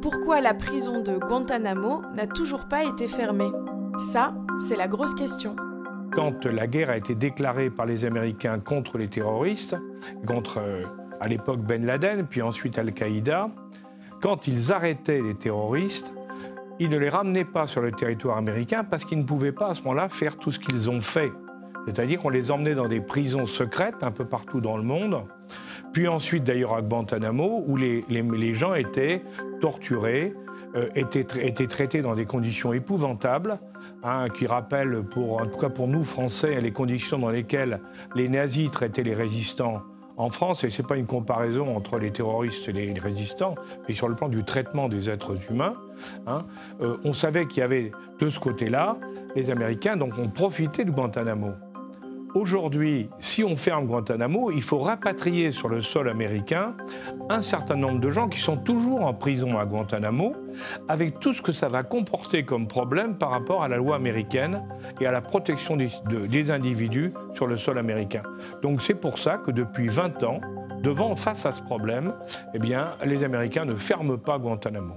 pourquoi la prison de Guantanamo n'a toujours pas été fermée? Ça, c'est la grosse question. Quand la guerre a été déclarée par les Américains contre les terroristes, contre euh, à l'époque Ben Laden, puis ensuite Al-Qaïda, quand ils arrêtaient les terroristes, ils ne les ramenaient pas sur le territoire américain parce qu'ils ne pouvaient pas à ce moment-là faire tout ce qu'ils ont fait. C'est-à-dire qu'on les emmenait dans des prisons secrètes un peu partout dans le monde, puis ensuite d'ailleurs à Guantanamo, où les, gens étaient torturés, euh, étaient, étaient, traités dans des conditions épouvantables, hein, qui rappellent, pour, en tout cas pour nous Français, les conditions dans lesquelles les nazis traitaient les résistants en France, et ce n'est pas une comparaison entre les terroristes et les résistants, mais sur le plan du traitement des êtres humains, hein, euh, on savait qu'il y avait de ce côté-là, les Américains donc ont profité de Guantanamo. Aujourd'hui, si on ferme Guantanamo, il faut rapatrier sur le sol américain un certain nombre de gens qui sont toujours en prison à Guantanamo, avec tout ce que ça va comporter comme problème par rapport à la loi américaine et à la protection des, individus sur le sol américain. Donc c'est pour ça que depuis 20 ans, devant, face à ce problème, eh bien, les Américains ne ferment pas Guantanamo.